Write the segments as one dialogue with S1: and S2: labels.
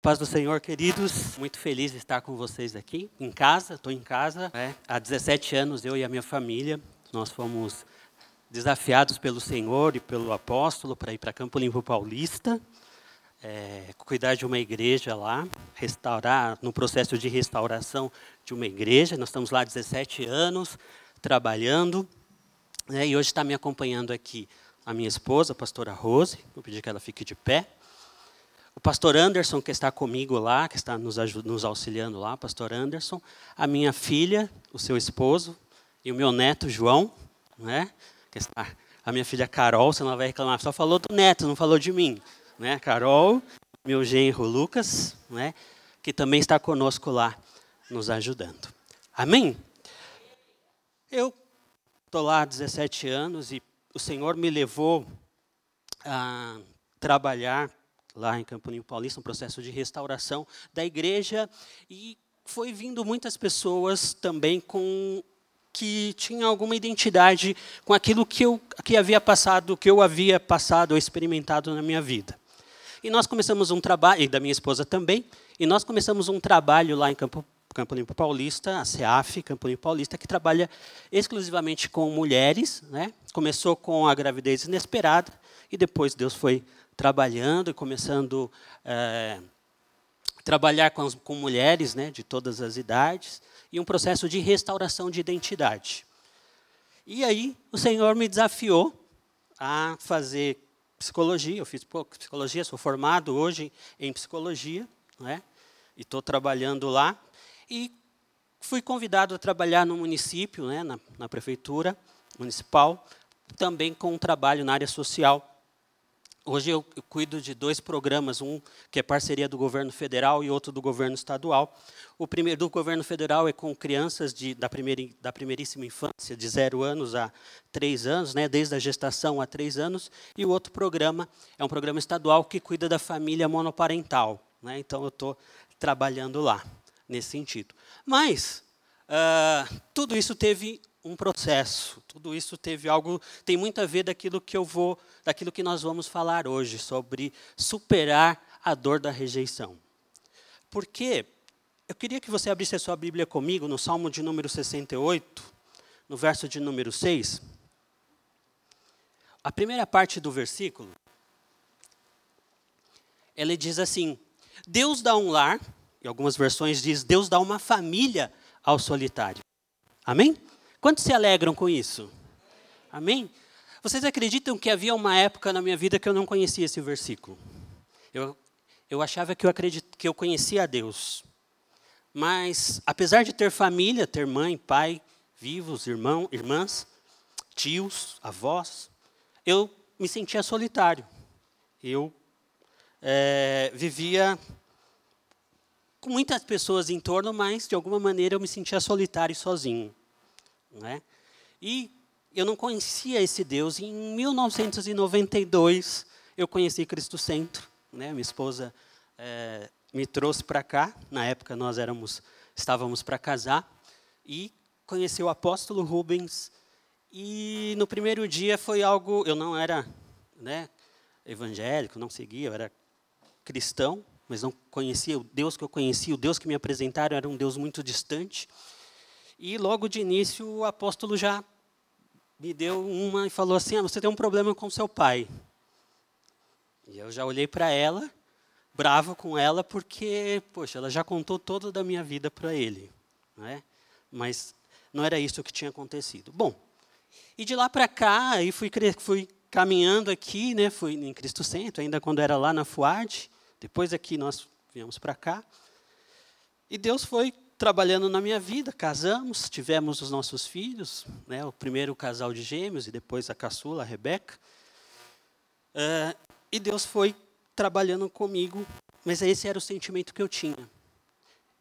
S1: Paz do Senhor, queridos. Muito feliz de estar com vocês aqui, em casa. Estou em casa. Né? Há 17 anos, eu e a minha família, nós fomos desafiados pelo Senhor e pelo apóstolo para ir para Campo Limpo Paulista, é, cuidar de uma igreja lá, restaurar, no processo de restauração de uma igreja. Nós estamos lá há 17 anos, trabalhando. Né? E hoje está me acompanhando aqui a minha esposa, a pastora Rose. Vou pedir que ela fique de pé. O pastor Anderson, que está comigo lá, que está nos, nos auxiliando lá, pastor Anderson, a minha filha, o seu esposo, e o meu neto, João, né? Que está, a minha filha Carol, você não vai reclamar, só falou do neto, não falou de mim. Né? Carol, meu genro Lucas, né? que também está conosco lá, nos ajudando. Amém? Eu estou lá há 17 anos e o Senhor me levou a trabalhar lá em Camponinho Paulista, um processo de restauração da igreja, e foi vindo muitas pessoas também com que tinham alguma identidade com aquilo que eu que havia passado, que eu havia passado ou experimentado na minha vida. E nós começamos um trabalho, e da minha esposa também, e nós começamos um trabalho lá em Campo, Campo Limpo Paulista, a CEAF, Campo Limpo Paulista, que trabalha exclusivamente com mulheres. Né? Começou com a gravidez inesperada, e depois Deus foi trabalhando e começando a é, trabalhar com, as, com mulheres né, de todas as idades e um processo de restauração de identidade. E aí o Senhor me desafiou a fazer psicologia. Eu fiz psicologia, sou formado hoje em psicologia, né? E estou trabalhando lá. E fui convidado a trabalhar no município, né, na, na prefeitura municipal, também com um trabalho na área social Hoje eu, cuido de dois programas, um que é parceria do governo federal e outro do governo estadual. O primeiro do governo federal é com crianças de, da, primeira, da primeiríssima infância, de zero anos a três anos, né, desde a gestação a três anos. E o outro programa é um programa estadual que cuida da família monoparental. Né, então eu estou trabalhando lá, nesse sentido. Mas uh, tudo isso teve um processo. Tudo isso teve algo, tem muito a ver daquilo que eu vou, daquilo que nós vamos falar hoje sobre superar a dor da rejeição. Porque eu queria que você abrisse a sua Bíblia comigo no Salmo de número 68, no verso de número 6. A primeira parte do versículo, ele diz assim: Deus dá um lar, em algumas versões diz, Deus dá uma família ao solitário. Amém? Quantos se alegram com isso? Amém? Vocês acreditam que havia uma época na minha vida que eu não conhecia esse versículo? Eu, eu achava que eu, acredit, que eu conhecia a Deus. Mas, apesar de ter família, ter mãe, pai, vivos, irmão, irmãs, tios, avós, eu me sentia solitário. Eu é, vivia com muitas pessoas em torno, mas de alguma maneira eu me sentia solitário e sozinho. Né? E eu não conhecia esse Deus. Em 1992 eu conheci Cristo Centro. Né? Minha esposa é, me trouxe para cá. Na época nós éramos, estávamos para casar e conheci o apóstolo Rubens. E no primeiro dia foi algo. Eu não era né, evangélico, não seguia, eu era cristão, mas não conhecia o Deus que eu conhecia, o Deus que me apresentaram era um Deus muito distante. E logo de início o apóstolo já me deu uma e falou assim: ah, você tem um problema com seu pai. E eu já olhei para ela, bravo com ela, porque, poxa, ela já contou toda da minha vida para ele. Né? Mas não era isso que tinha acontecido. Bom, e de lá para cá, aí fui, fui caminhando aqui, né, fui em Cristo Centro, ainda quando era lá na FUAD, depois aqui nós viemos para cá. E Deus foi trabalhando na minha vida, casamos, tivemos os nossos filhos, né, o primeiro casal de gêmeos e depois a caçula, a Rebeca. Uh, e Deus foi trabalhando comigo, mas esse era o sentimento que eu tinha.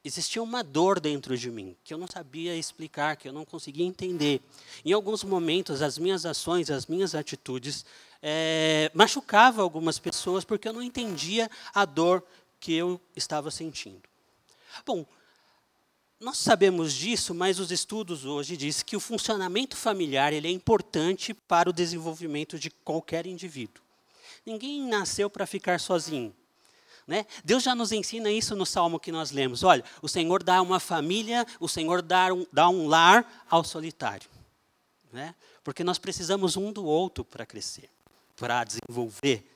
S1: existia uma dor dentro de mim que eu não sabia explicar, que eu não conseguia entender. Em alguns momentos, as minhas ações, as minhas atitudes é, machucavam algumas pessoas porque eu não entendia a dor que eu estava sentindo. Bom, nós sabemos disso, mas os estudos hoje dizem que o funcionamento familiar ele é importante para o desenvolvimento de qualquer indivíduo. Ninguém nasceu para ficar sozinho. Né? Deus já nos ensina isso no salmo que nós lemos. Olha, o Senhor dá uma família, o Senhor dá um, dá um lar ao solitário. Né? Porque nós precisamos um do outro para crescer, para desenvolver,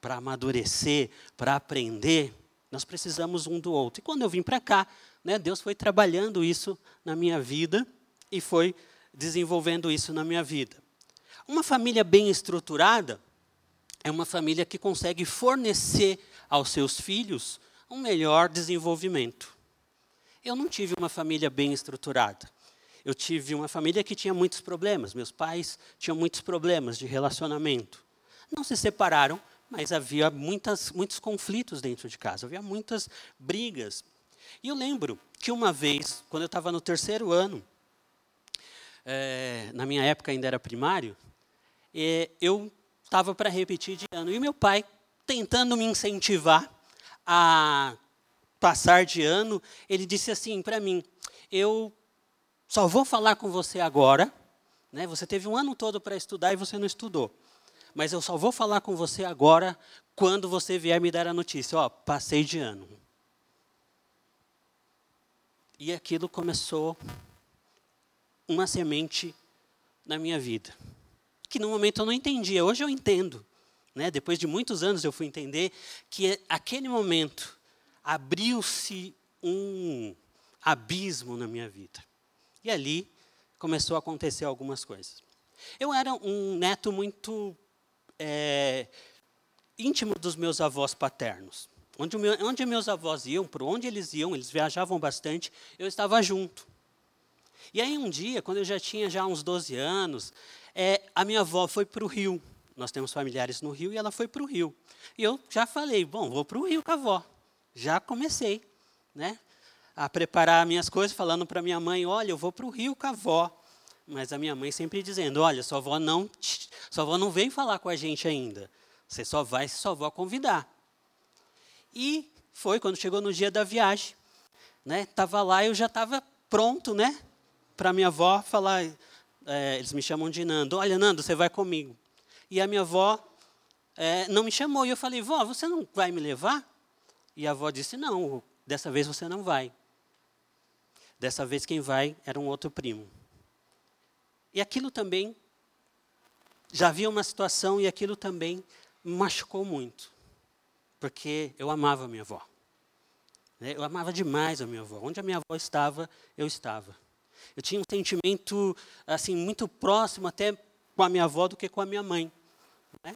S1: para amadurecer, para aprender. Nós precisamos um do outro. E quando eu vim para cá, né, Deus foi trabalhando isso na minha vida e foi desenvolvendo isso na minha vida. Uma família bem estruturada é uma família que consegue fornecer aos seus filhos um melhor desenvolvimento. Eu não tive uma família bem estruturada. Eu tive uma família que tinha muitos problemas. Meus pais tinham muitos problemas de relacionamento. Não se separaram, mas havia muitas, muitos conflitos dentro de casa, havia muitas brigas. E eu lembro que uma vez, quando eu estava no terceiro ano, é, na minha época ainda era primário, é, eu estava para repetir de ano. E meu pai, tentando me incentivar a passar de ano, ele disse assim para mim: Eu só vou falar com você agora. Né? Você teve um ano todo para estudar e você não estudou mas eu só vou falar com você agora quando você vier me dar a notícia. Ó, passei de ano. E aquilo começou uma semente na minha vida. Que no momento eu não entendia, hoje eu entendo. Né? Depois de muitos anos eu fui entender que aquele momento abriu-se um abismo na minha vida. E ali começou a acontecer algumas coisas. Eu era um neto muito é, íntimo dos meus avós paternos. Onde, meu, onde meus avós iam, por onde eles iam, eles viajavam bastante, eu estava junto. E aí um dia, quando eu já tinha já uns 12 anos, é, a minha avó foi para o Rio. Nós temos familiares no Rio e ela foi para o Rio. E eu já falei, bom, vou para o Rio com a avó. Já comecei, né? A preparar minhas coisas, falando para minha mãe, olha, eu vou para o Rio com a avó. Mas a minha mãe sempre dizendo: olha, sua avó não, sua avó não veio falar com a gente ainda. Você só vai se sua avó convidar. E foi quando chegou no dia da viagem, né? Tava lá, eu já estava pronto, né? Para minha avó falar. É, eles me chamam de Nando. Olha, Nando, você vai comigo. E a minha avó é, não me chamou. E eu falei, vó, você não vai me levar? E a avó disse, não, dessa vez você não vai. Dessa vez quem vai era um outro primo. E aquilo também, já havia uma situação e aquilo também machucou muito. Porque eu amava a minha avó. Né? Eu amava demais a minha avó. Onde a minha avó estava, eu estava. Eu tinha um sentimento assim muito próximo até com a minha avó do que com a minha mãe. Né?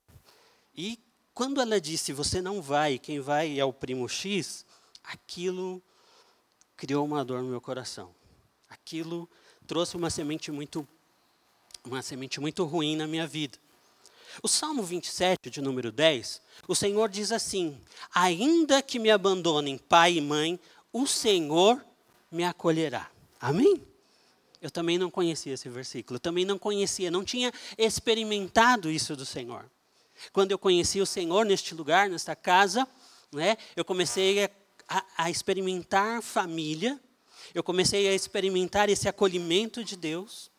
S1: E quando ela disse, você não vai, quem vai é o primo X, aquilo criou uma dor no meu coração. Aquilo trouxe uma semente muito uma semente muito ruim na minha vida. O Salmo 27, de número 10, o Senhor diz assim: Ainda que me abandonem pai e mãe, o Senhor me acolherá. Amém? Eu também não conhecia esse versículo, também não conhecia, não tinha experimentado isso do Senhor. Quando eu conheci o Senhor neste lugar, nesta casa, né, eu comecei a, a, a experimentar família, eu comecei a experimentar esse acolhimento de Deus.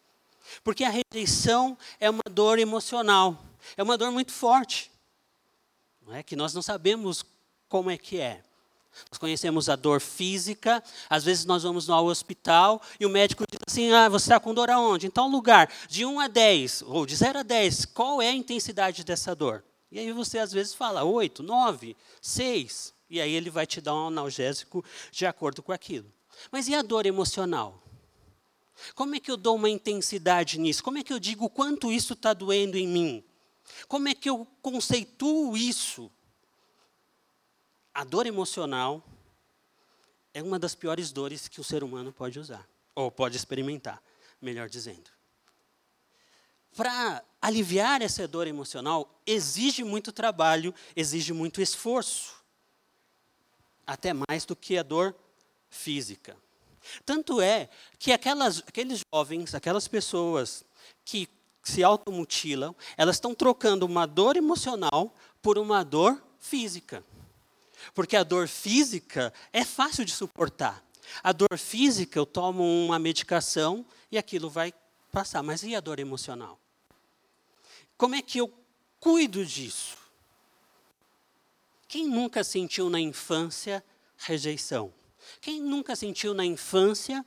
S1: Porque a rejeição é uma dor emocional, é uma dor muito forte, não é? que nós não sabemos como é que é. Nós conhecemos a dor física, às vezes nós vamos ao hospital e o médico diz assim: ah, você está com dor aonde? Tal lugar, de 1 a 10, ou de 0 a 10, qual é a intensidade dessa dor? E aí você às vezes fala 8, 9, 6, e aí ele vai te dar um analgésico de acordo com aquilo. Mas e a dor emocional? Como é que eu dou uma intensidade nisso? Como é que eu digo quanto isso está doendo em mim? Como é que eu conceituo isso? A dor emocional é uma das piores dores que o ser humano pode usar, ou pode experimentar, melhor dizendo. Para aliviar essa dor emocional, exige muito trabalho, exige muito esforço. Até mais do que a dor física. Tanto é que aquelas, aqueles jovens, aquelas pessoas que se automutilam, elas estão trocando uma dor emocional por uma dor física. Porque a dor física é fácil de suportar. A dor física, eu tomo uma medicação e aquilo vai passar. Mas e a dor emocional? Como é que eu cuido disso? Quem nunca sentiu na infância rejeição? Quem nunca sentiu na infância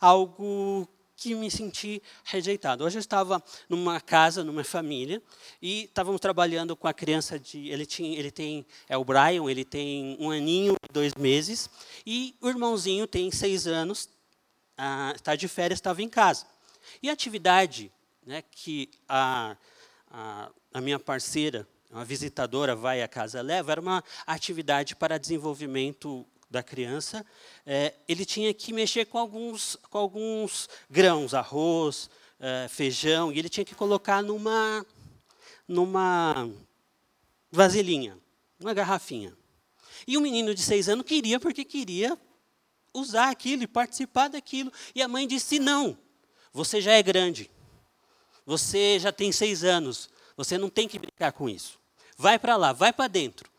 S1: algo que me senti rejeitado. Hoje eu estava numa casa, numa família, e estávamos trabalhando com a criança de, ele tinha, ele tem, é o Brian, ele tem um aninho e dois meses, e o irmãozinho tem seis anos, ah, está de férias, estava em casa. E a atividade, né, que a, a, a minha parceira, uma visitadora vai à casa leva, era uma atividade para desenvolvimento da criança, é, ele tinha que mexer com alguns, com alguns grãos, arroz, é, feijão, e ele tinha que colocar numa, numa vasilhinha, uma garrafinha. E o menino de seis anos queria porque queria usar aquilo e participar daquilo. E a mãe disse: Não, você já é grande, você já tem seis anos, você não tem que brincar com isso. Vai para lá, vai para dentro.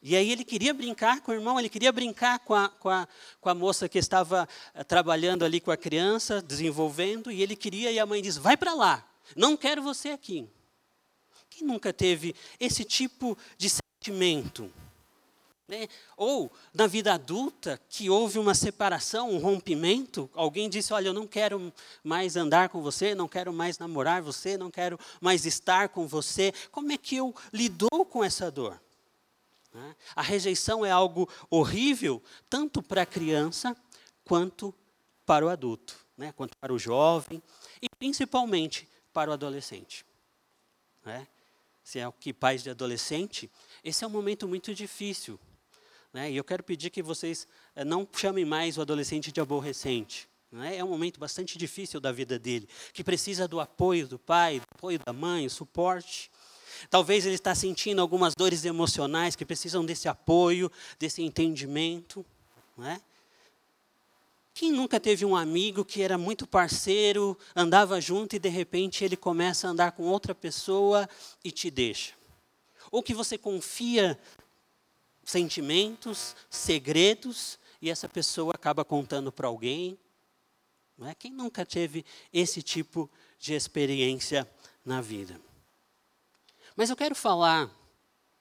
S1: E aí ele queria brincar com o irmão, ele queria brincar com a, com a, com a moça que estava eh, trabalhando ali com a criança, desenvolvendo, e ele queria, e a mãe diz: vai para lá, não quero você aqui. Quem nunca teve esse tipo de sentimento? Né? Ou, na vida adulta, que houve uma separação, um rompimento, alguém disse: Olha, eu não quero mais andar com você, não quero mais namorar você, não quero mais estar com você. Como é que eu lidou com essa dor? Né? A rejeição é algo horrível, tanto para a criança quanto para o adulto, né? quanto para o jovem e principalmente para o adolescente. Né? Se é o que pais de adolescente, esse é um momento muito difícil. Né? E eu quero pedir que vocês eh, não chamem mais o adolescente de aborrecente. Né? É um momento bastante difícil da vida dele, que precisa do apoio do pai, do apoio da mãe, suporte. Talvez ele está sentindo algumas dores emocionais que precisam desse apoio, desse entendimento. Não é? Quem nunca teve um amigo que era muito parceiro, andava junto e de repente ele começa a andar com outra pessoa e te deixa? Ou que você confia sentimentos, segredos e essa pessoa acaba contando para alguém? Não é? Quem nunca teve esse tipo de experiência na vida? Mas eu quero falar,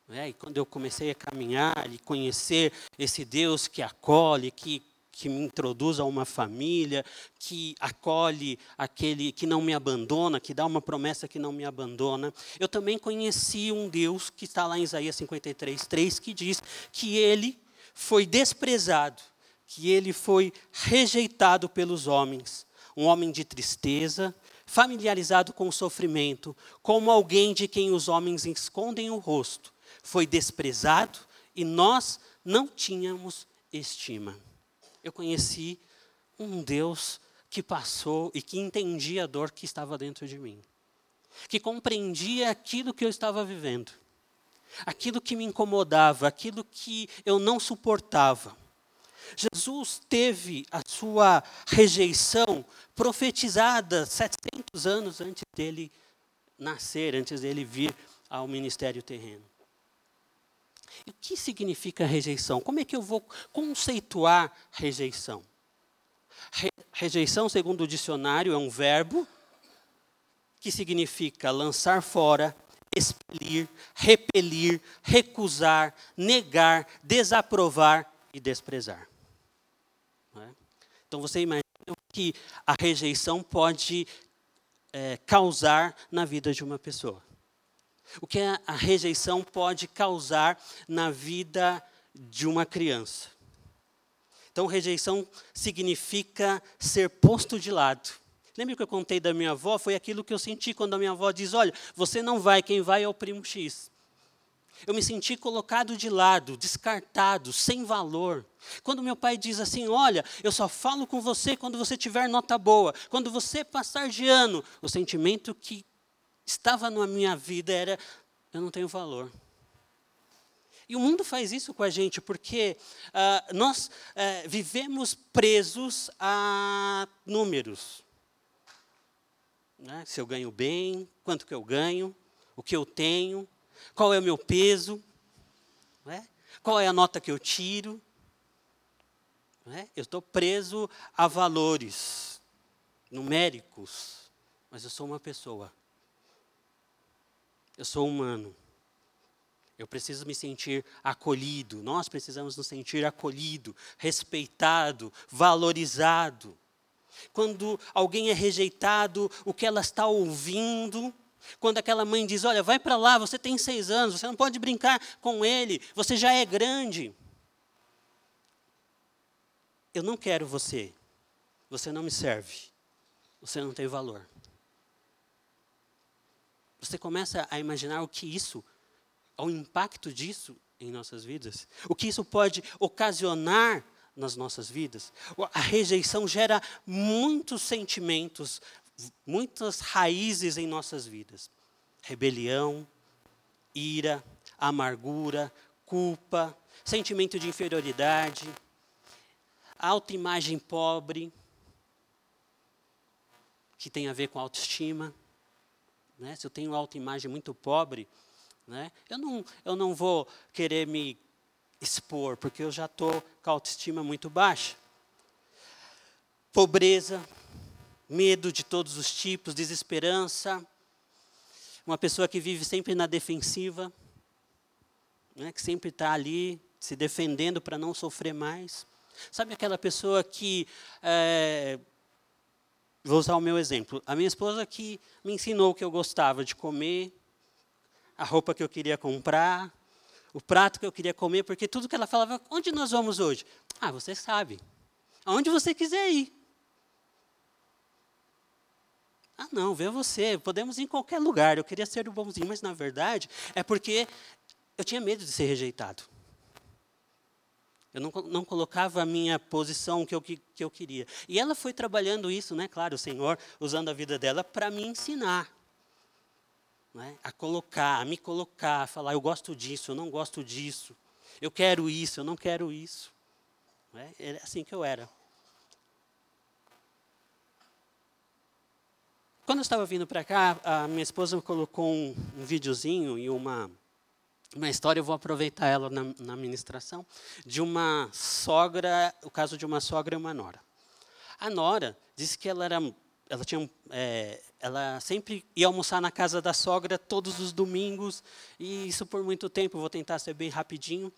S1: né, e quando eu comecei a caminhar e conhecer esse Deus que acolhe, que, que me introduz a uma família, que acolhe aquele que não me abandona, que dá uma promessa que não me abandona, eu também conheci um Deus que está lá em Isaías 53, 3, que diz que ele foi desprezado, que ele foi rejeitado pelos homens, um homem de tristeza, familiarizado com o sofrimento, como alguém de quem os homens escondem o rosto, foi desprezado e nós não tínhamos estima. Eu conheci um Deus que passou e que entendia a dor que estava dentro de mim, que compreendia aquilo que eu estava vivendo, aquilo que me incomodava, aquilo que eu não suportava Jesus teve a sua rejeição profetizada 700 anos antes dele nascer, antes dele vir ao ministério terreno. E o que significa rejeição? Como é que eu vou conceituar rejeição? Re rejeição, segundo o dicionário, é um verbo que significa lançar fora, expelir, repelir, recusar, negar, desaprovar e desprezar. Então você imagina o que a rejeição pode é, causar na vida de uma pessoa. O que a, rejeição pode causar na vida de uma criança. Então, rejeição significa ser posto de lado. Lembra que eu contei da minha avó? Foi aquilo que eu senti quando a minha avó diz: Olha, você não vai, quem vai é o primo X. Eu me senti colocado de lado, descartado, sem valor. Quando meu pai diz assim: Olha, eu só falo com você quando você tiver nota boa, quando você passar de ano, o sentimento que estava na minha vida era: Eu não tenho valor. E o mundo faz isso com a gente porque uh, nós uh, vivemos presos a números. Né? Se eu ganho bem, quanto que eu ganho, o que eu tenho, qual é o meu peso, né? qual é a nota que eu tiro. Né? Eu estou preso a valores numéricos, mas eu sou uma pessoa. Eu sou humano. Eu preciso me sentir acolhido. Nós precisamos nos sentir acolhido, respeitado, valorizado. Quando alguém é rejeitado, o que ela está ouvindo, quando aquela mãe diz: Olha, vai para lá, você tem seis anos, você não pode brincar com ele, você já é grande. Eu não quero você, você não me serve, você não tem valor. Você começa a imaginar o que isso ao impacto disso em nossas vidas, o que isso pode ocasionar nas nossas vidas. A rejeição gera muitos sentimentos, muitas raízes em nossas vidas: rebelião, ira, amargura, culpa, sentimento de inferioridade, autoimagem pobre, que tem a ver com autoestima. Né? Se eu tenho autoimagem muito pobre, né? Eu, não, eu não vou querer me expor, porque eu já estou com a autoestima muito baixa. Pobreza, medo de todos os tipos, desesperança, uma pessoa que vive sempre na defensiva, né, que sempre está ali se defendendo para não sofrer mais. Sabe aquela pessoa que. É, vou usar o meu exemplo. A minha esposa que me ensinou o que eu gostava de comer, a roupa que eu queria comprar, o prato que eu queria comer, porque tudo que ela falava, onde nós vamos hoje? Ah, você sabe. Aonde você quiser ir. Ah, não, vê você, podemos ir em qualquer lugar. Eu queria ser o bonzinho, mas na verdade é porque eu tinha medo de ser rejeitado. Eu não, não colocava a minha posição que eu, que, que eu queria. E ela foi trabalhando isso, né? Claro, o Senhor usando a vida dela para me ensinar né, a colocar, a me colocar, a falar, eu gosto disso, eu não gosto disso, eu quero isso, eu não quero isso. Né, é assim que eu era. Quando eu estava vindo para cá, a minha esposa colocou um, um videozinho e uma, uma história, eu vou aproveitar ela na, na ministração, de uma sogra, o caso de uma sogra e uma nora. A nora disse que ela era ela tinha é, ela sempre ia almoçar na casa da sogra todos os domingos e isso por muito tempo vou tentar ser bem rapidinho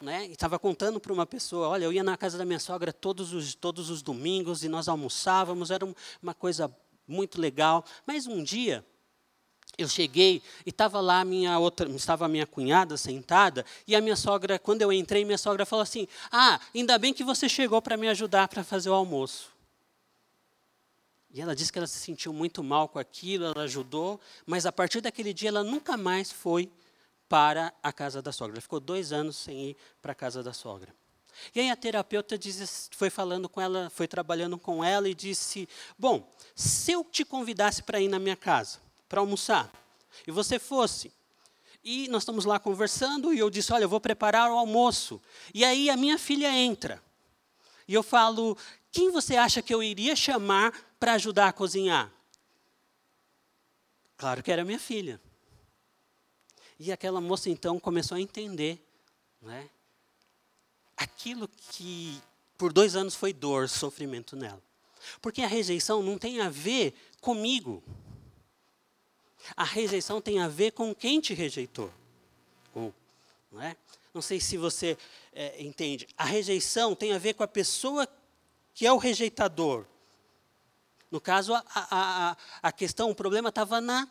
S1: né estava contando para uma pessoa olha eu ia na casa da minha sogra todos os todos os domingos e nós almoçávamos era uma coisa muito legal mas um dia eu cheguei e estava lá minha outra, estava minha cunhada sentada e a minha sogra, quando eu entrei, minha sogra falou assim: "Ah, ainda bem que você chegou para me ajudar para fazer o almoço". E ela disse que ela se sentiu muito mal com aquilo, ela ajudou, mas a partir daquele dia ela nunca mais foi para a casa da sogra. Ela ficou dois anos sem ir para a casa da sogra. E aí a terapeuta foi falando com ela, foi trabalhando com ela e disse: Bom, se eu te convidasse para ir na minha casa, para almoçar, e você fosse, e nós estamos lá conversando, e eu disse: Olha, eu vou preparar o almoço. E aí a minha filha entra. E eu falo: Quem você acha que eu iria chamar para ajudar a cozinhar? Claro que era minha filha. E aquela moça então começou a entender, né? Aquilo que por dois anos foi dor, sofrimento nela. Porque a rejeição não tem a ver comigo. A rejeição tem a ver com quem te rejeitou. Ou, não é? Não sei se você é, entende. A rejeição tem a ver com a pessoa que é o rejeitador. No caso, a, a, a questão, o problema estava na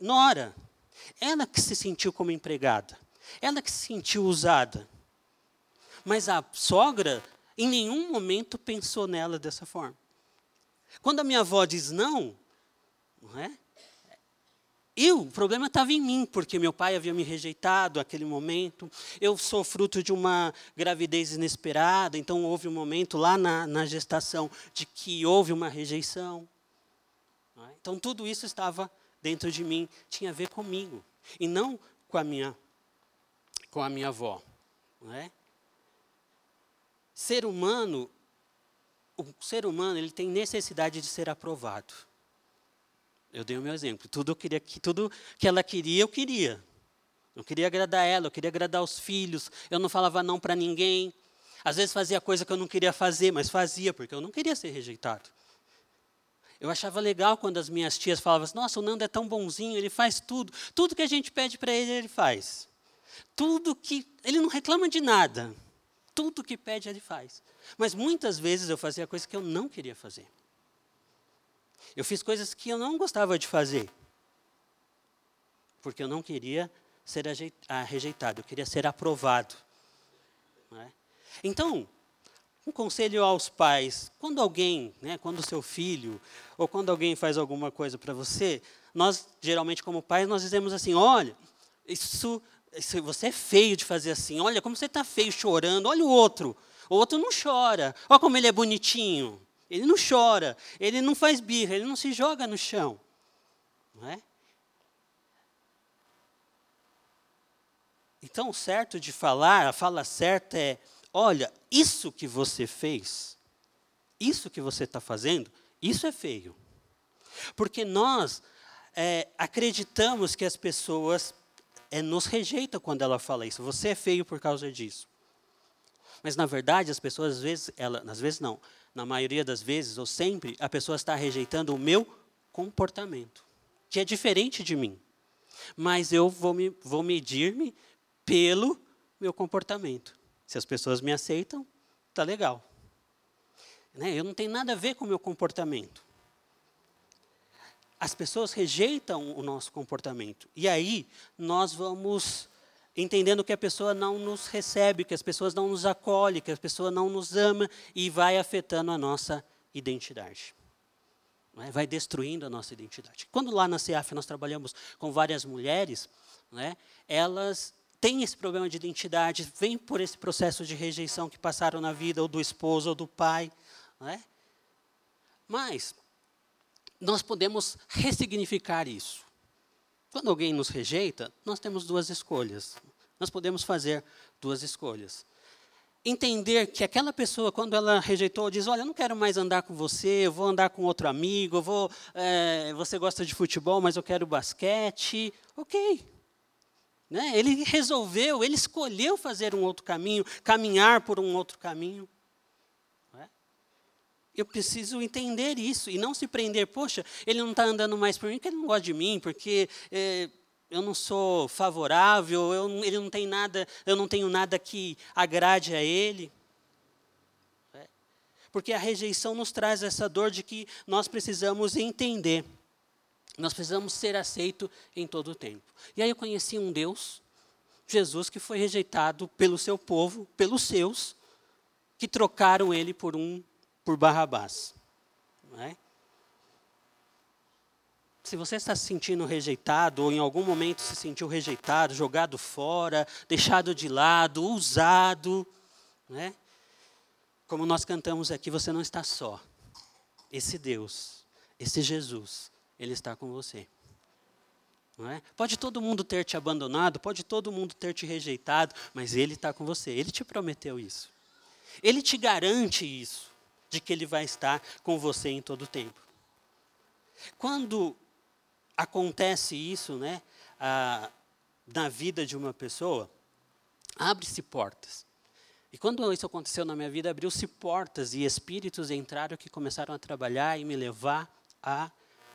S1: nora. Ela que se sentiu como empregada. Ela que se sentiu usada. Mas a sogra, em nenhum momento, pensou nela dessa forma. Quando a minha avó diz não, não é? Eu, o problema estava em mim, porque meu pai havia me rejeitado naquele momento. Eu sou fruto de uma gravidez inesperada, então houve um momento lá na, na gestação de que houve uma rejeição. É? Então tudo isso estava dentro de mim, tinha a ver comigo, e não com a minha, com a minha avó. Não é? Ser humano, o ser humano ele tem necessidade de ser aprovado. Eu dei o meu exemplo. Tudo, eu queria, tudo que ela queria, eu queria. Eu queria agradar ela, eu queria agradar os filhos. Eu não falava não para ninguém. Às vezes fazia coisa que eu não queria fazer, mas fazia porque eu não queria ser rejeitado. Eu achava legal quando as minhas tias falavam assim, nossa, o Nando é tão bonzinho, ele faz tudo. Tudo que a gente pede para ele, ele faz. Tudo que. Ele não reclama de nada. Tudo que pede, ele faz. Mas muitas vezes eu fazia coisas que eu não queria fazer. Eu fiz coisas que eu não gostava de fazer. Porque eu não queria ser ah, rejeitado, eu queria ser aprovado. É? Então, um conselho aos pais: quando alguém, né, quando seu filho, ou quando alguém faz alguma coisa para você, nós, geralmente, como pais, nós dizemos assim: olha, isso, você é feio de fazer assim, olha como você está feio chorando, olha o outro. O outro não chora, olha como ele é bonitinho. Ele não chora, ele não faz birra, ele não se joga no chão. Não é? Então, o certo de falar, a fala certa é: olha, isso que você fez, isso que você está fazendo, isso é feio. Porque nós é, acreditamos que as pessoas é, nos rejeitam quando ela fala isso. Você é feio por causa disso. Mas na verdade as pessoas às vezes, ela, às vezes não, na maioria das vezes ou sempre a pessoa está rejeitando o meu comportamento, que é diferente de mim. Mas eu vou, me, vou medir-me pelo meu comportamento. Se as pessoas me aceitam, tá legal. Né? Eu não tenho nada a ver com o meu comportamento. As pessoas rejeitam o nosso comportamento. E aí nós vamos entendendo que a pessoa não nos recebe, que as pessoas não nos acolhem, que a pessoa não nos ama e vai afetando a nossa identidade. É? Vai destruindo a nossa identidade. Quando lá na CEAF nós trabalhamos com várias mulheres, né, elas têm esse problema de identidade, vêm por esse processo de rejeição que passaram na vida, ou do esposo, ou do pai. Né? Mas, nós podemos ressignificar isso. Quando alguém nos rejeita, nós temos duas escolhas. Nós podemos fazer duas escolhas. Entender que aquela pessoa, quando ela rejeitou, diz: Olha, eu não quero mais andar com você, eu vou andar com outro amigo, vou, é, você gosta de futebol, mas eu quero basquete. Ok, né? Ele resolveu, ele escolheu fazer um outro caminho, caminhar por um outro caminho. Eu preciso entender isso e não se prender, poxa, ele não está andando mais por mim porque ele não gosta de mim, porque é, eu não sou favorável, eu, ele não tem nada, eu não tenho nada que agrade a ele. É? Porque a rejeição nos traz essa dor de que nós precisamos entender. Nós precisamos ser aceito em todo o tempo. E aí eu conheci um Deus, Jesus, que foi rejeitado pelo seu povo, pelos seus, que trocaram ele por um por Barrabás. Não é? Se você está se sentindo rejeitado, ou em algum momento se sentiu rejeitado, jogado fora, deixado de lado, usado, né? como nós cantamos aqui, você não está só. Esse Deus, esse Jesus, ele está com você. É? Pode todo mundo ter te abandonado, pode todo mundo ter te rejeitado, mas Ele está com você. Ele te prometeu isso. Ele te garante isso, de que Ele vai estar com você em todo o tempo. Quando acontece isso, né, a, na vida de uma pessoa, abre-se portas. E quando isso aconteceu na minha vida, abriu-se portas e espíritos entraram que começaram a trabalhar e me levar a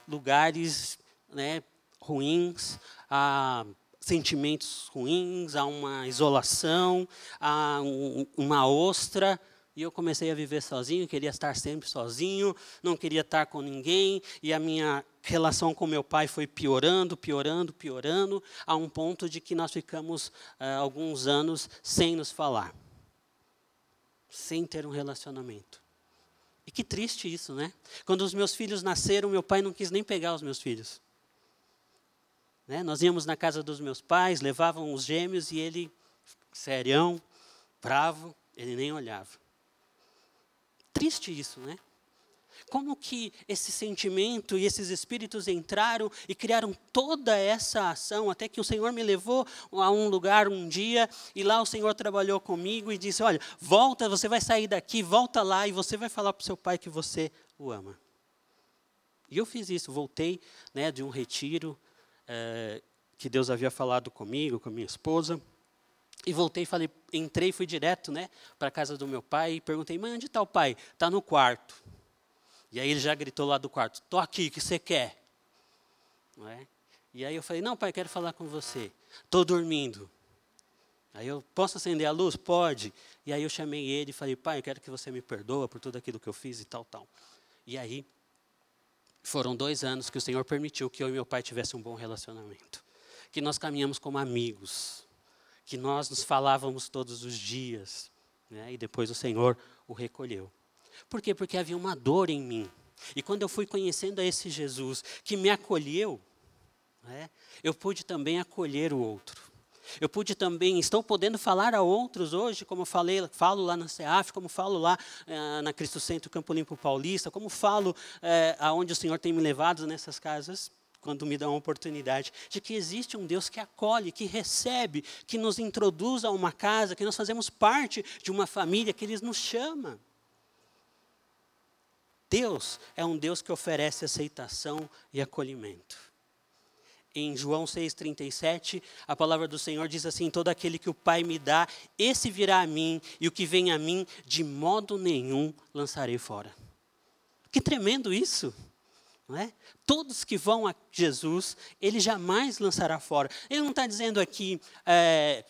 S1: lugares né, ruins, a sentimentos ruins, a uma isolação, a um, uma ostra. E eu comecei a viver sozinho, queria estar sempre sozinho, não queria estar com ninguém, e a minha relação com meu pai foi piorando, piorando, piorando, a um ponto de que nós ficamos uh, alguns anos sem nos falar, sem ter um relacionamento. E que triste isso, né? Quando os meus filhos nasceram, meu pai não quis nem pegar os meus filhos. Né? Nós íamos na casa dos meus pais, levavam os gêmeos e ele, serião, bravo, ele nem olhava. Triste isso, né? Como que esse sentimento e esses espíritos entraram e criaram toda essa ação, até que o Senhor me levou a um lugar um dia, e lá o Senhor trabalhou comigo e disse: Olha, volta, você vai sair daqui, volta lá, e você vai falar para o seu pai que você o ama. E eu fiz isso, voltei né, de um retiro é, que Deus havia falado comigo, com a minha esposa. E voltei, falei, entrei, fui direto, né, para a casa do meu pai e perguntei: "Mãe, onde está o pai?" "Está no quarto." E aí ele já gritou lá do quarto: "Tô aqui, o que você quer?" Não é? E aí eu falei: "Não, pai, quero falar com você. Tô dormindo." Aí eu posso acender a luz? Pode. E aí eu chamei ele e falei: "Pai, eu quero que você me perdoa por tudo aquilo que eu fiz e tal, tal." E aí foram dois anos que o Senhor permitiu que eu e meu pai tivesse um bom relacionamento, que nós caminhamos como amigos, que nós nos falávamos todos os dias, né? e depois o Senhor o recolheu. Por quê? Porque havia uma dor em mim. E quando eu fui conhecendo a esse Jesus que me acolheu, né? eu pude também acolher o outro. Eu pude também, estou podendo falar a outros hoje, como falei, falo lá na CEAF, como falo lá eh, na Cristo Centro Campo Limpo Paulista, como falo eh, aonde o Senhor tem me levado nessas casas quando me dá uma oportunidade, de que existe um Deus que acolhe, que recebe, que nos introduz a uma casa, que nós fazemos parte de uma família, que Ele nos chama. Deus é um Deus que oferece aceitação e acolhimento. Em João 6,37, a palavra do Senhor diz assim: Todo aquele que o Pai me dá, esse virá a mim, e o que vem a mim, de modo nenhum lançarei fora. Que tremendo isso! É? Todos que vão a Jesus, ele jamais lançará fora. Ele não está dizendo aqui é,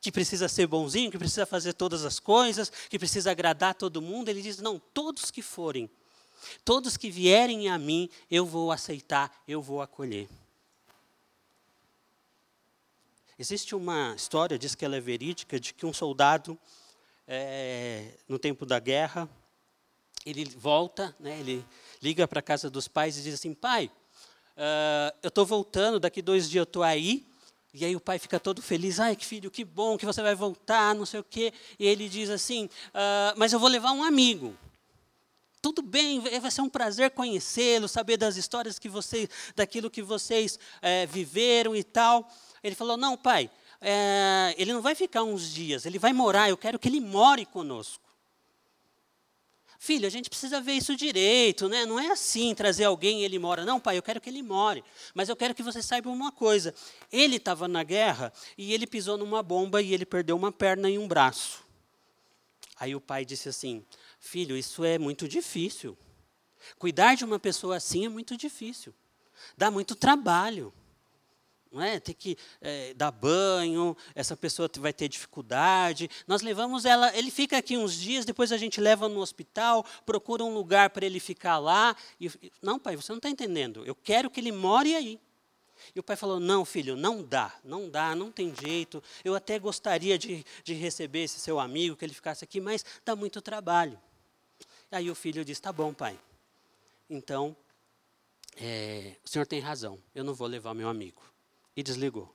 S1: que precisa ser bonzinho, que precisa fazer todas as coisas, que precisa agradar todo mundo. Ele diz: não, todos que forem, todos que vierem a mim, eu vou aceitar, eu vou acolher. Existe uma história, diz que ela é verídica, de que um soldado, é, no tempo da guerra, ele volta, né, ele liga para a casa dos pais e diz assim: pai, uh, eu estou voltando, daqui dois dias eu estou aí. E aí o pai fica todo feliz, ai que filho, que bom que você vai voltar, não sei o quê. E ele diz assim, uh, mas eu vou levar um amigo. Tudo bem, vai ser um prazer conhecê-lo, saber das histórias que vocês, daquilo que vocês é, viveram e tal. Ele falou, não, pai, é, ele não vai ficar uns dias, ele vai morar, eu quero que ele more conosco. Filho, a gente precisa ver isso direito, né? Não é assim trazer alguém e ele mora. Não, pai, eu quero que ele more. Mas eu quero que você saiba uma coisa. Ele estava na guerra e ele pisou numa bomba e ele perdeu uma perna e um braço. Aí o pai disse assim: Filho, isso é muito difícil. Cuidar de uma pessoa assim é muito difícil. Dá muito trabalho não é? Ter que é, dar banho, essa pessoa vai ter dificuldade. Nós levamos ela, ele fica aqui uns dias, depois a gente leva no hospital, procura um lugar para ele ficar lá. E, não, pai, você não está entendendo. Eu quero que ele more aí. E o pai falou: Não, filho, não dá, não dá, não tem jeito. Eu até gostaria de, de receber esse seu amigo, que ele ficasse aqui, mas dá muito trabalho. Aí o filho disse: Tá bom, pai. Então, é, o senhor tem razão, eu não vou levar meu amigo e desligou.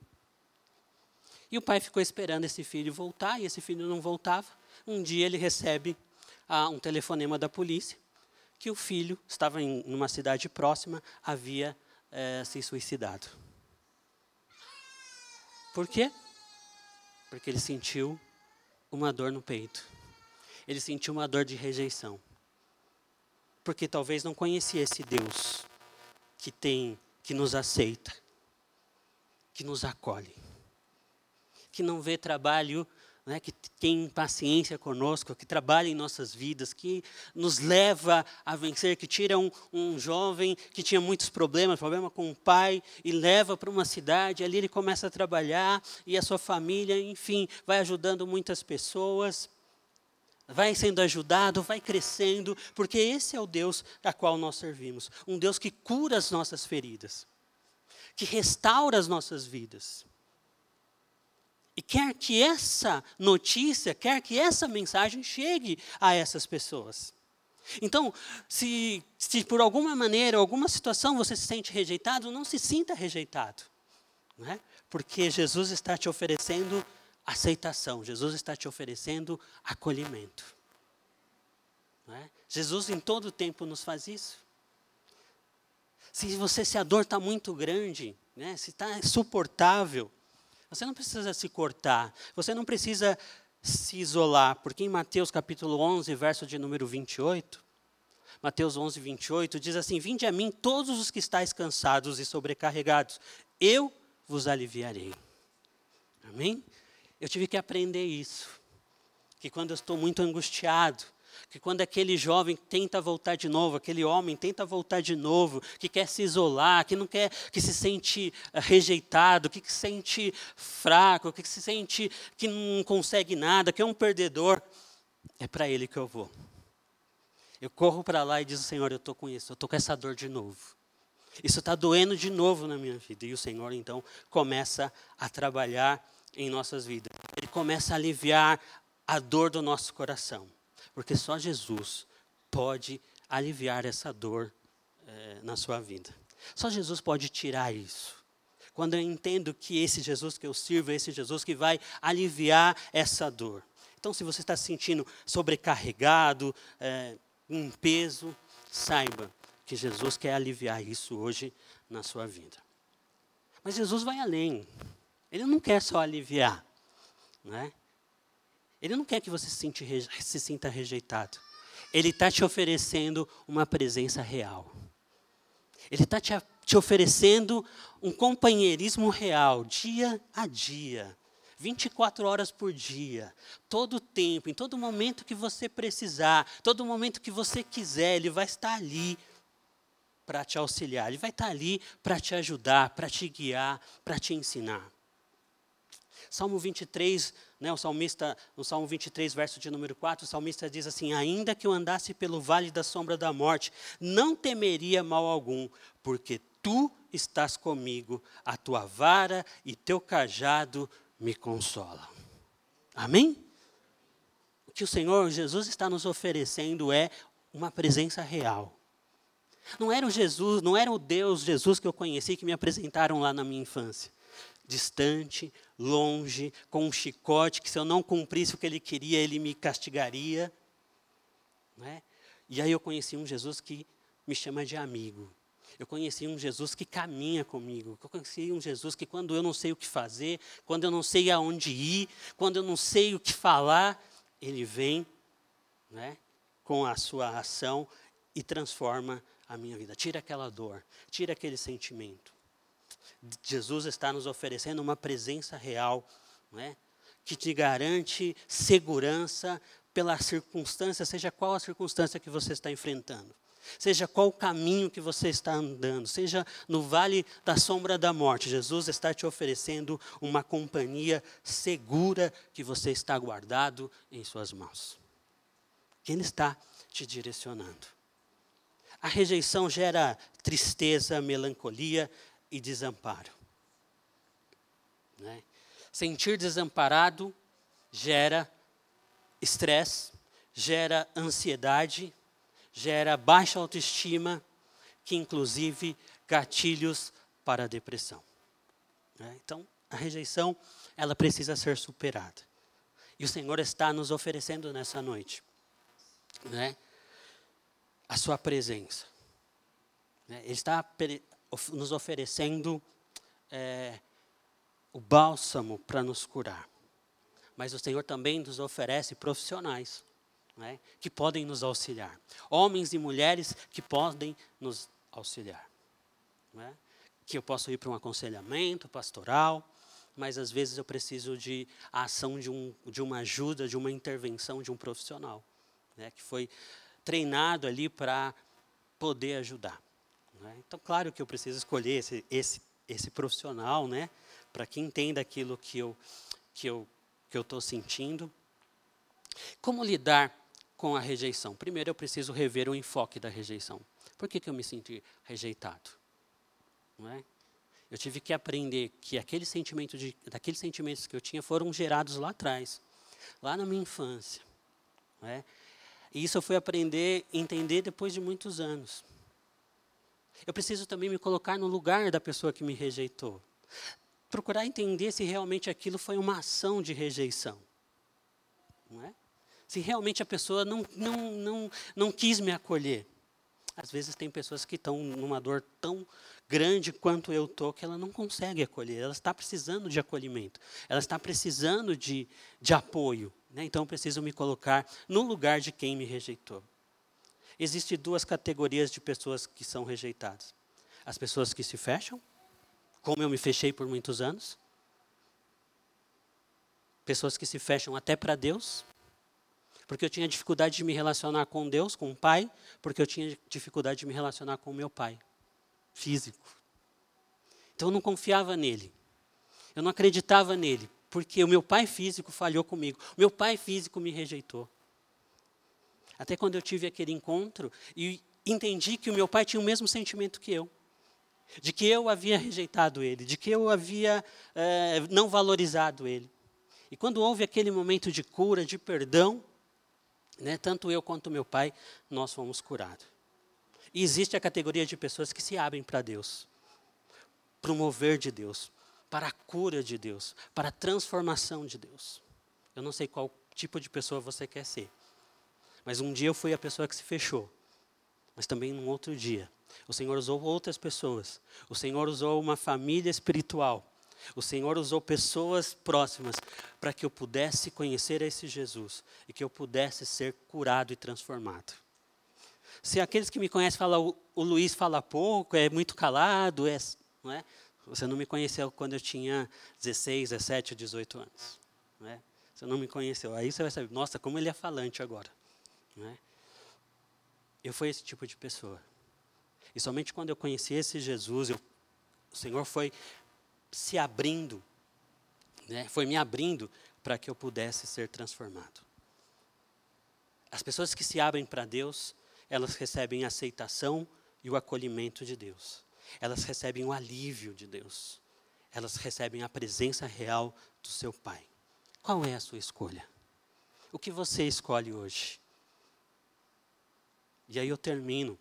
S1: E o pai ficou esperando esse filho voltar, e esse filho não voltava. Um dia ele recebe ah, um telefonema da polícia que o filho estava em uma cidade próxima, havia eh, se suicidado. Por quê? Porque ele sentiu uma dor no peito. Ele sentiu uma dor de rejeição. Porque talvez não conhecia esse Deus que tem, que nos aceita que nos acolhe, que não vê trabalho, né, que tem paciência conosco, que trabalha em nossas vidas, que nos leva a vencer, que tira um, um jovem que tinha muitos problemas, problema com o pai, e leva para uma cidade, ali ele começa a trabalhar, e a sua família, enfim, vai ajudando muitas pessoas, vai sendo ajudado, vai crescendo, porque esse é o Deus a qual nós servimos, um Deus que cura as nossas feridas que restaura as nossas vidas. E quer que essa notícia, quer que essa mensagem chegue a essas pessoas. Então, se, se por alguma maneira, alguma situação você se sente rejeitado, não se sinta rejeitado. Não é? Porque Jesus está te oferecendo aceitação, Jesus está te oferecendo acolhimento. É? Jesus em todo tempo nos faz isso. Se você se a dor está muito grande, né, se está insuportável, você não precisa se cortar, você não precisa se isolar, porque em Mateus capítulo 11, verso de número 28, Mateus 11, 28, diz assim: Vinde a mim todos os que estáis cansados e sobrecarregados, eu vos aliviarei. Amém? Eu tive que aprender isso. Que quando eu estou muito angustiado, que quando aquele jovem tenta voltar de novo, aquele homem tenta voltar de novo, que quer se isolar, que não quer, que se sente eh, rejeitado, que se sente fraco, que se sente que não consegue nada, que é um perdedor, é para ele que eu vou. Eu corro para lá e digo, Senhor, eu estou com isso, eu estou com essa dor de novo. Isso está doendo de novo na minha vida. E o Senhor, então, começa a trabalhar em nossas vidas. Ele começa a aliviar a dor do nosso coração. Porque só Jesus pode aliviar essa dor é, na sua vida. Só Jesus pode tirar isso. Quando eu entendo que esse Jesus que eu sirvo é esse Jesus que vai aliviar essa dor. Então, se você está se sentindo sobrecarregado, é, um peso, saiba que Jesus quer aliviar isso hoje na sua vida. Mas Jesus vai além. Ele não quer só aliviar. Né? Ele não quer que você se, sinta rejeitado. Ele está te oferecendo uma presença real. Ele está te, te oferecendo um companheirismo real, dia a dia. 24 horas por dia, todo tempo, em todo momento que você precisar, todo momento que você quiser, Ele vai estar ali para te auxiliar, Ele vai estar ali para te ajudar, para te guiar, para te ensinar. Salmo 23, né, o salmista, no Salmo 23, verso de número 4, o salmista diz assim: Ainda que eu andasse pelo vale da sombra da morte, não temeria mal algum, porque tu estás comigo, a tua vara e teu cajado me consolam. Amém? O que o Senhor Jesus está nos oferecendo é uma presença real. Não era o Jesus, não era o Deus Jesus que eu conheci que me apresentaram lá na minha infância distante, longe, com um chicote, que se eu não cumprisse o que ele queria, ele me castigaria. Né? E aí eu conheci um Jesus que me chama de amigo. Eu conheci um Jesus que caminha comigo. Eu conheci um Jesus que, quando eu não sei o que fazer, quando eu não sei aonde ir, quando eu não sei o que falar, ele vem né, com a sua ação e transforma a minha vida. Tira aquela dor, tira aquele sentimento. Jesus está nos oferecendo uma presença real, não é? que te garante segurança pela circunstância, seja qual a circunstância que você está enfrentando, seja qual o caminho que você está andando, seja no vale da sombra da morte, Jesus está te oferecendo uma companhia segura que você está guardado em suas mãos. Ele está te direcionando. A rejeição gera tristeza, melancolia, e desamparo. Né? Sentir desamparado gera estresse, gera ansiedade, gera baixa autoestima, que inclusive gatilhos para a depressão. Né? Então, a rejeição, ela precisa ser superada. E o Senhor está nos oferecendo nessa noite, né? A sua presença. Né? Ele está nos oferecendo é, o bálsamo para nos curar. Mas o Senhor também nos oferece profissionais né, que podem nos auxiliar. Homens e mulheres que podem nos auxiliar. Né, que eu posso ir para um aconselhamento pastoral, mas às vezes eu preciso de a ação de, um, de uma ajuda, de uma intervenção de um profissional, né, que foi treinado ali para poder ajudar. Né? Então, claro que eu preciso escolher esse, esse, esse profissional, né? Para que entenda aquilo que eu que eu que eu estou sentindo. Como lidar com a rejeição? Primeiro, eu preciso rever o enfoque da rejeição. Por que, que eu me senti rejeitado? Não é? Eu tive que aprender que aquele sentimento de, daqueles sentimentos que eu tinha foram gerados lá atrás, lá na minha infância. Não é? E isso eu fui aprender, entender depois de muitos anos. Eu preciso também me colocar no lugar da pessoa que me rejeitou. Procurar entender se realmente aquilo foi uma ação de rejeição. Não é? Se realmente a pessoa não, não, não, não quis me acolher. Às vezes tem pessoas que estão numa dor tão grande quanto eu estou que ela não consegue acolher. Ela está precisando de acolhimento. Ela está precisando de, de apoio. Né? Então eu preciso me colocar no lugar de quem me rejeitou. Existem duas categorias de pessoas que são rejeitadas: as pessoas que se fecham, como eu me fechei por muitos anos, pessoas que se fecham até para Deus, porque eu tinha dificuldade de me relacionar com Deus, com o Pai, porque eu tinha dificuldade de me relacionar com o meu Pai físico. Então eu não confiava nele, eu não acreditava nele, porque o meu pai físico falhou comigo, o meu pai físico me rejeitou. Até quando eu tive aquele encontro e entendi que o meu pai tinha o mesmo sentimento que eu. De que eu havia rejeitado ele, de que eu havia é, não valorizado ele. E quando houve aquele momento de cura, de perdão, né, tanto eu quanto meu pai, nós fomos curados. E existe a categoria de pessoas que se abrem para Deus, para o mover de Deus, para a cura de Deus, para a transformação de Deus. Eu não sei qual tipo de pessoa você quer ser. Mas um dia eu fui a pessoa que se fechou. Mas também num outro dia. O Senhor usou outras pessoas. O Senhor usou uma família espiritual. O Senhor usou pessoas próximas para que eu pudesse conhecer esse Jesus e que eu pudesse ser curado e transformado. Se aqueles que me conhecem falam, o, Luiz fala pouco, é muito calado, é, não é? Você não me conheceu quando eu tinha 16, 17, 18 anos. Não é? Você não me conheceu. Aí você vai saber, nossa, como ele é falante agora. Né? Eu fui esse tipo de pessoa. E somente quando eu conheci esse Jesus, eu, o Senhor foi se abrindo, né? foi me abrindo para que eu pudesse ser transformado. As pessoas que se abrem para Deus, elas recebem a aceitação e o acolhimento de Deus. Elas recebem o alívio de Deus. Elas recebem a presença real do seu Pai. Qual é a sua escolha? O que você escolhe hoje? E aí eu termino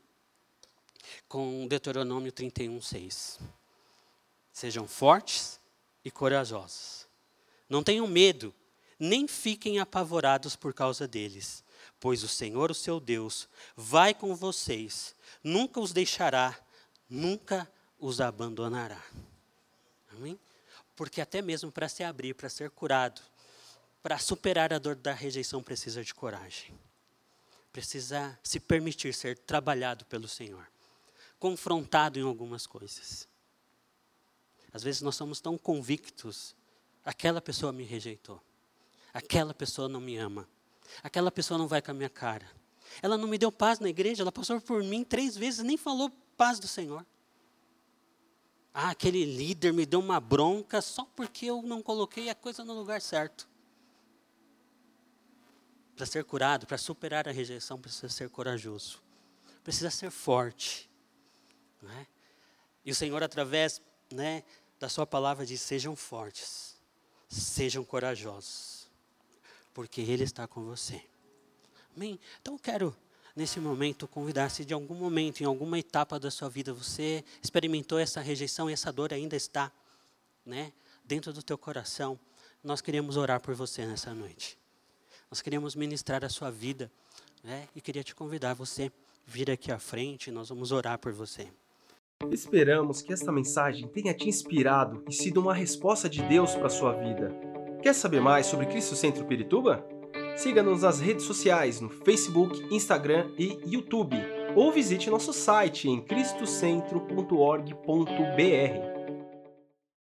S1: com Deuteronômio 31, 6. Sejam fortes e corajosos. Não tenham medo, nem fiquem apavorados por causa deles, pois o Senhor, o seu Deus, vai com vocês, nunca os deixará, nunca os abandonará. Amém? Porque até mesmo para se abrir, para ser curado, para superar a dor da rejeição, precisa de coragem precisa se permitir ser trabalhado pelo Senhor, confrontado em algumas coisas. Às vezes nós somos tão convictos, aquela pessoa me rejeitou, aquela pessoa não me ama, aquela pessoa não vai com a minha cara, ela não me deu paz na igreja, ela passou por mim três vezes, nem falou paz do Senhor. Ah, aquele líder me deu uma bronca só porque eu não coloquei a coisa no lugar certo para ser curado, para superar a rejeição, precisa ser corajoso, precisa ser forte. Né? E o Senhor, através né, da Sua palavra, diz: sejam fortes, sejam corajosos, porque Ele está com você. Amém? Então eu quero, nesse momento, convidar se de algum momento, em alguma etapa da sua vida, você experimentou essa rejeição e essa dor ainda está né, dentro do teu coração. Nós queremos orar por você nessa noite. Nós queríamos ministrar a sua vida né? e queria te convidar você vir aqui à frente, nós vamos orar por você.
S2: Esperamos que esta mensagem tenha te inspirado e sido uma resposta de Deus para a sua vida. Quer saber mais sobre Cristo Centro Pirituba? Siga-nos nas redes sociais no Facebook, Instagram e YouTube, ou visite nosso site em cristocentro.org.br.